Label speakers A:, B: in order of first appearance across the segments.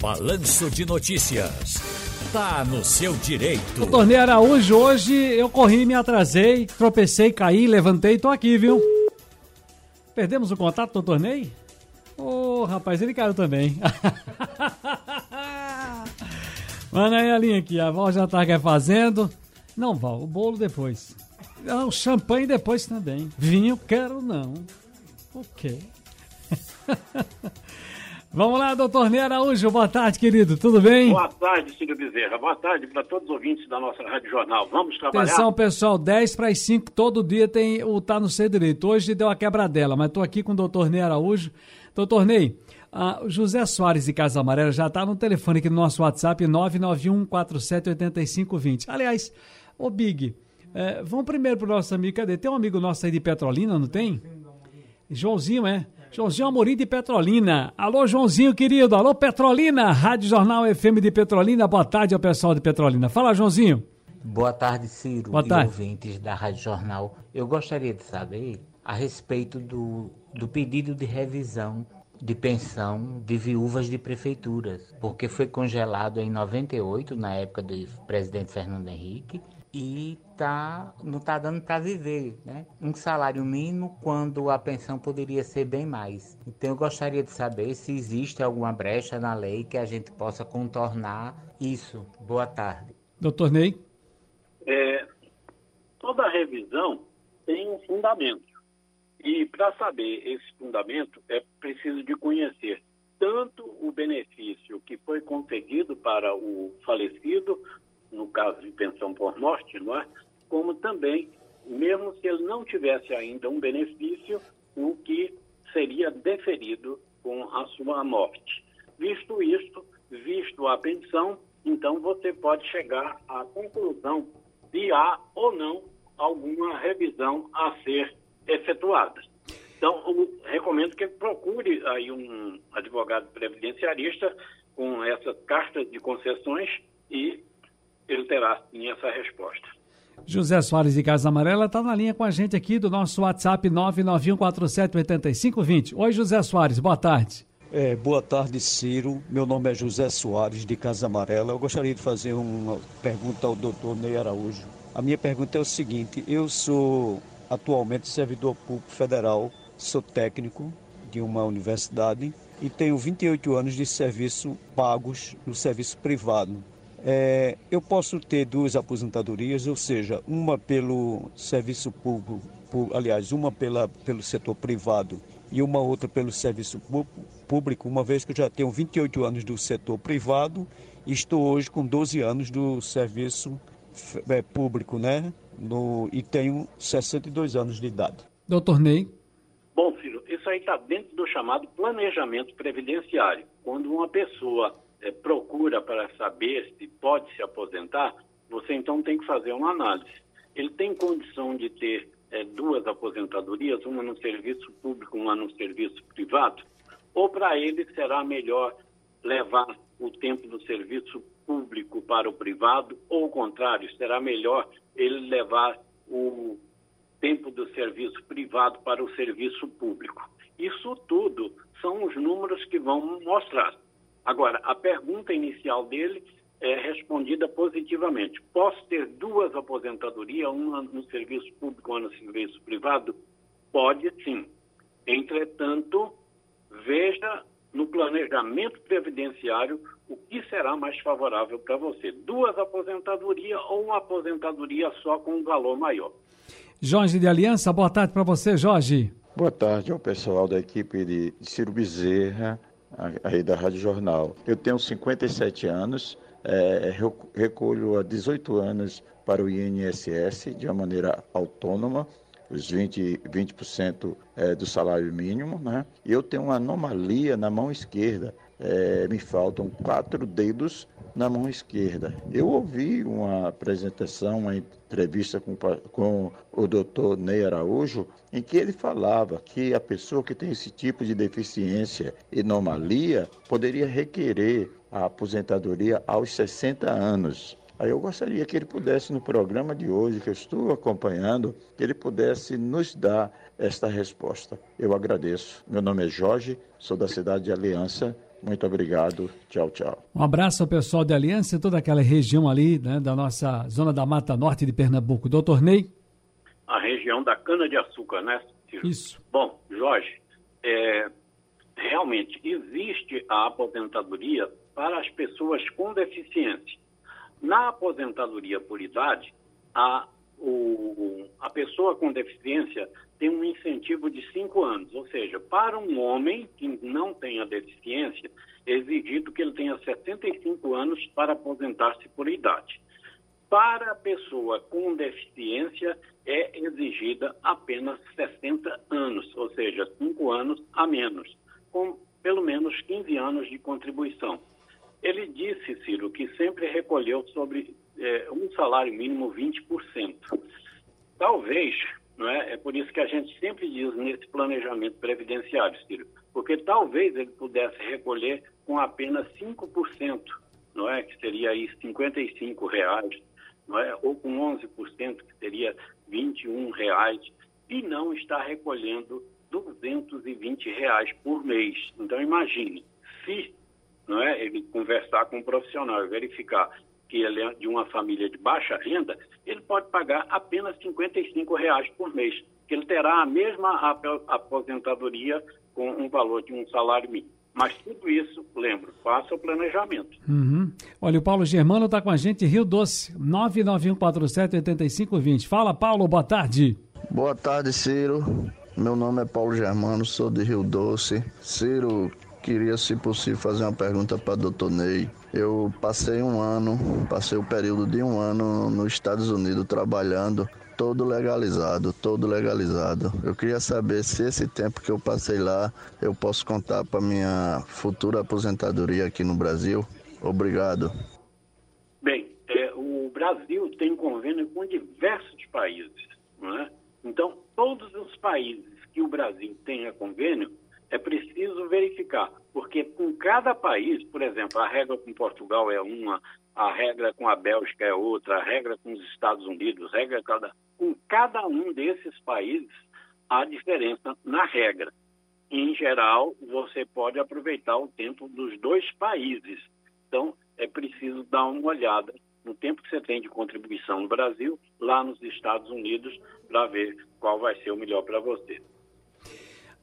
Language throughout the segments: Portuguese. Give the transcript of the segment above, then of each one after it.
A: Balanço de Notícias. Tá no seu direito.
B: O torneio Araújo, hoje eu corri, me atrasei, tropecei, caí, levantei, tô aqui, viu? Perdemos o contato do torneio? Ô, oh, rapaz, ele caiu também. Manda aí a linha aqui, a Val já tá fazendo. Não, Val, o bolo depois. Ah, o champanhe depois também. Vinho, quero não. Ok. Vamos lá, doutor Ney Araújo. Boa tarde, querido. Tudo bem?
C: Boa tarde, Cílio Bezerra. Boa tarde para todos os ouvintes da nossa Rádio Jornal. Vamos trabalhar?
B: Atenção, pessoal. 10 para as 5. Todo dia tem o Tá no Seu Direito. Hoje deu a quebradela, mas estou aqui com o doutor Ney Araújo. Doutor Ney, o José Soares de Casa Amarela já está no telefone aqui no nosso WhatsApp 991 478520. Aliás, ô Big, é, vamos primeiro para o nosso amigo. Cadê? Tem um amigo nosso aí de Petrolina, não tem? Joãozinho, é? Joãozinho Amorim de Petrolina. Alô, Joãozinho, querido. Alô, Petrolina. Rádio Jornal FM de Petrolina. Boa tarde ao pessoal de Petrolina. Fala, Joãozinho.
D: Boa tarde, Ciro
B: Boa tarde.
D: e ouvintes da Rádio Jornal. Eu gostaria de saber a respeito do, do pedido de revisão de pensão de viúvas de prefeituras, porque foi congelado em 98, na época do presidente Fernando Henrique, e tá, não está dando para viver, né? Um salário mínimo quando a pensão poderia ser bem mais. Então eu gostaria de saber se existe alguma brecha na lei que a gente possa contornar isso. Boa tarde.
B: Doutor Ney?
C: É, toda revisão tem um fundamento. E para saber esse fundamento é preciso de conhecer tanto o benefício que foi concedido para o falecido, no caso de pensão por morte, não é? como também, mesmo se ele não tivesse ainda um benefício, o que seria deferido com a sua morte. Visto isto, visto a pensão, então você pode chegar à conclusão de há ou não alguma revisão a ser efetuada. Então, eu recomendo que procure aí um advogado previdenciarista com essas cartas de concessões e ele terá sim essa resposta.
B: José Soares de Casa Amarela está na linha com a gente aqui do nosso WhatsApp 991478520. Oi, José Soares, boa tarde.
E: É, boa tarde, Ciro. Meu nome é José Soares de Casa Amarela. Eu gostaria de fazer uma pergunta ao doutor Ney Araújo. A minha pergunta é o seguinte: eu sou atualmente servidor público federal, sou técnico de uma universidade e tenho 28 anos de serviço pagos no serviço privado. É, eu posso ter duas aposentadorias, ou seja, uma pelo serviço público, por, aliás, uma pela, pelo setor privado e uma outra pelo serviço público, uma vez que eu já tenho 28 anos do setor privado e estou hoje com 12 anos do serviço é, público, né? No, e tenho 62 anos de idade.
B: Doutor Ney.
C: Bom, filho, isso aí está dentro do chamado planejamento previdenciário. Quando uma pessoa é, procura para saber se pode se aposentar, você então tem que fazer uma análise. Ele tem condição de ter é, duas aposentadorias, uma no serviço público, uma no serviço privado? Ou para ele será melhor levar o tempo do serviço público para o privado, ou o contrário, será melhor ele levar o tempo do serviço privado para o serviço público? Isso tudo são os números que vão mostrar. Agora, a pergunta inicial dele é respondida positivamente. Posso ter duas aposentadorias, uma no serviço público, uma no serviço privado? Pode sim. Entretanto, veja no planejamento previdenciário o que será mais favorável para você: duas aposentadorias ou uma aposentadoria só com um valor maior.
B: Jorge de Aliança, boa tarde para você, Jorge.
F: Boa tarde ao pessoal da equipe de Ciro Bezerra, aí da Rádio Jornal. Eu tenho 57 anos, é, recolho há 18 anos para o INSS de uma maneira autônoma, os 20%, 20 é, do salário mínimo, né? Eu tenho uma anomalia na mão esquerda. É, me faltam quatro dedos na mão esquerda. Eu ouvi uma apresentação, uma entrevista com, com o doutor Ney Araújo, em que ele falava que a pessoa que tem esse tipo de deficiência e anomalia poderia requerer a aposentadoria aos 60 anos. Aí eu gostaria que ele pudesse, no programa de hoje, que eu estou acompanhando, que ele pudesse nos dar esta resposta. Eu agradeço. Meu nome é Jorge, sou da cidade de Aliança Muito obrigado. Tchau, tchau.
B: Um abraço ao pessoal de Aliança e toda aquela região ali, né, da nossa zona da Mata Norte de Pernambuco. Doutor Ney?
C: A região da cana-de-açúcar, né,
B: Ciro? Isso.
C: Bom, Jorge, é, realmente existe a aposentadoria para as pessoas com deficiência. Na aposentadoria por idade, a, o, a pessoa com deficiência tem um incentivo de cinco anos, ou seja, para um homem que não tenha deficiência, é exigido que ele tenha 75 anos para aposentar-se por idade. Para a pessoa com deficiência, é exigida apenas 60 anos, ou seja, cinco anos a menos, com pelo menos 15 anos de contribuição. Ele disse, Ciro, que sempre recolheu sobre é, um salário mínimo 20%. Talvez não é? é por isso que a gente sempre diz nesse planejamento previdenciário, Ciro, porque talvez ele pudesse recolher com apenas 5%, não é? que seria aí 55 reais, não é? ou com 11%, que seria 21 reais, e não está recolhendo 220 reais por mês. Então imagine, se não é, ele conversar com um profissional e verificar que ele é de uma família de baixa renda, ele pode pagar apenas R$ reais por mês, que ele terá a mesma aposentadoria com um valor de um salário mínimo. Mas tudo isso, lembro, faça o planejamento.
B: Uhum. Olha, o Paulo Germano está com a gente, Rio Doce, 991478520. Fala, Paulo, boa tarde.
G: Boa tarde, Ciro. Meu nome é Paulo Germano, sou de Rio Doce. Ciro, queria, se possível, fazer uma pergunta para o doutor Ney. Eu passei um ano, passei o período de um ano nos Estados Unidos trabalhando, todo legalizado, todo legalizado. Eu queria saber se esse tempo que eu passei lá eu posso contar para minha futura aposentadoria aqui no Brasil. Obrigado.
C: Bem, é, o Brasil tem convênio com diversos países, não é? Então, todos os países que o Brasil tenha convênio, é preciso verificar, porque com cada país, por exemplo, a regra com Portugal é uma, a regra com a Bélgica é outra, a regra com os Estados Unidos, regra cada, com cada um desses países há diferença na regra. Em geral, você pode aproveitar o tempo dos dois países. Então, é preciso dar uma olhada no tempo que você tem de contribuição no Brasil, lá nos Estados Unidos, para ver qual vai ser o melhor para você.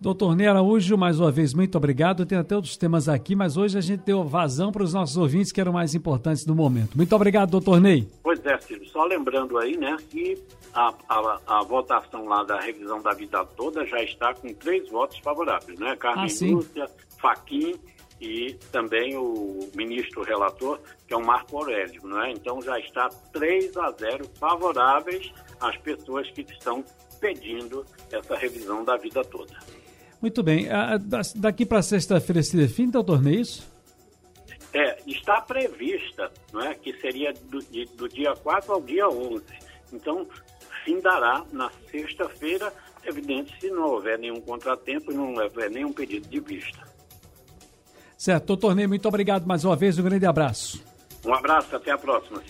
B: Doutor Ney Araújo, mais uma vez, muito obrigado. Tem até outros temas aqui, mas hoje a gente deu vazão para os nossos ouvintes que eram mais importantes do momento. Muito obrigado, doutor Ney.
C: Pois é, Ciro. Só lembrando aí, né, que a, a, a, votação lá da revisão da vida toda já está com três votos favoráveis, né? Carmen ah, Lúcia, Faquim e também o ministro relator, que é o Marco Aurélio, não é? Então já está 3 a 0 favoráveis às pessoas que estão pedindo essa revisão da vida toda.
B: Muito bem. Daqui para sexta-feira se define, doutor, não é isso?
C: É, está prevista, não é? que seria do, do dia 4 ao dia 11. Então, dará na sexta-feira, evidente, se não houver nenhum contratempo e não houver nenhum pedido de vista.
B: Certo, doutor Ney, muito obrigado mais uma vez, um grande abraço.
C: Um abraço, até a próxima.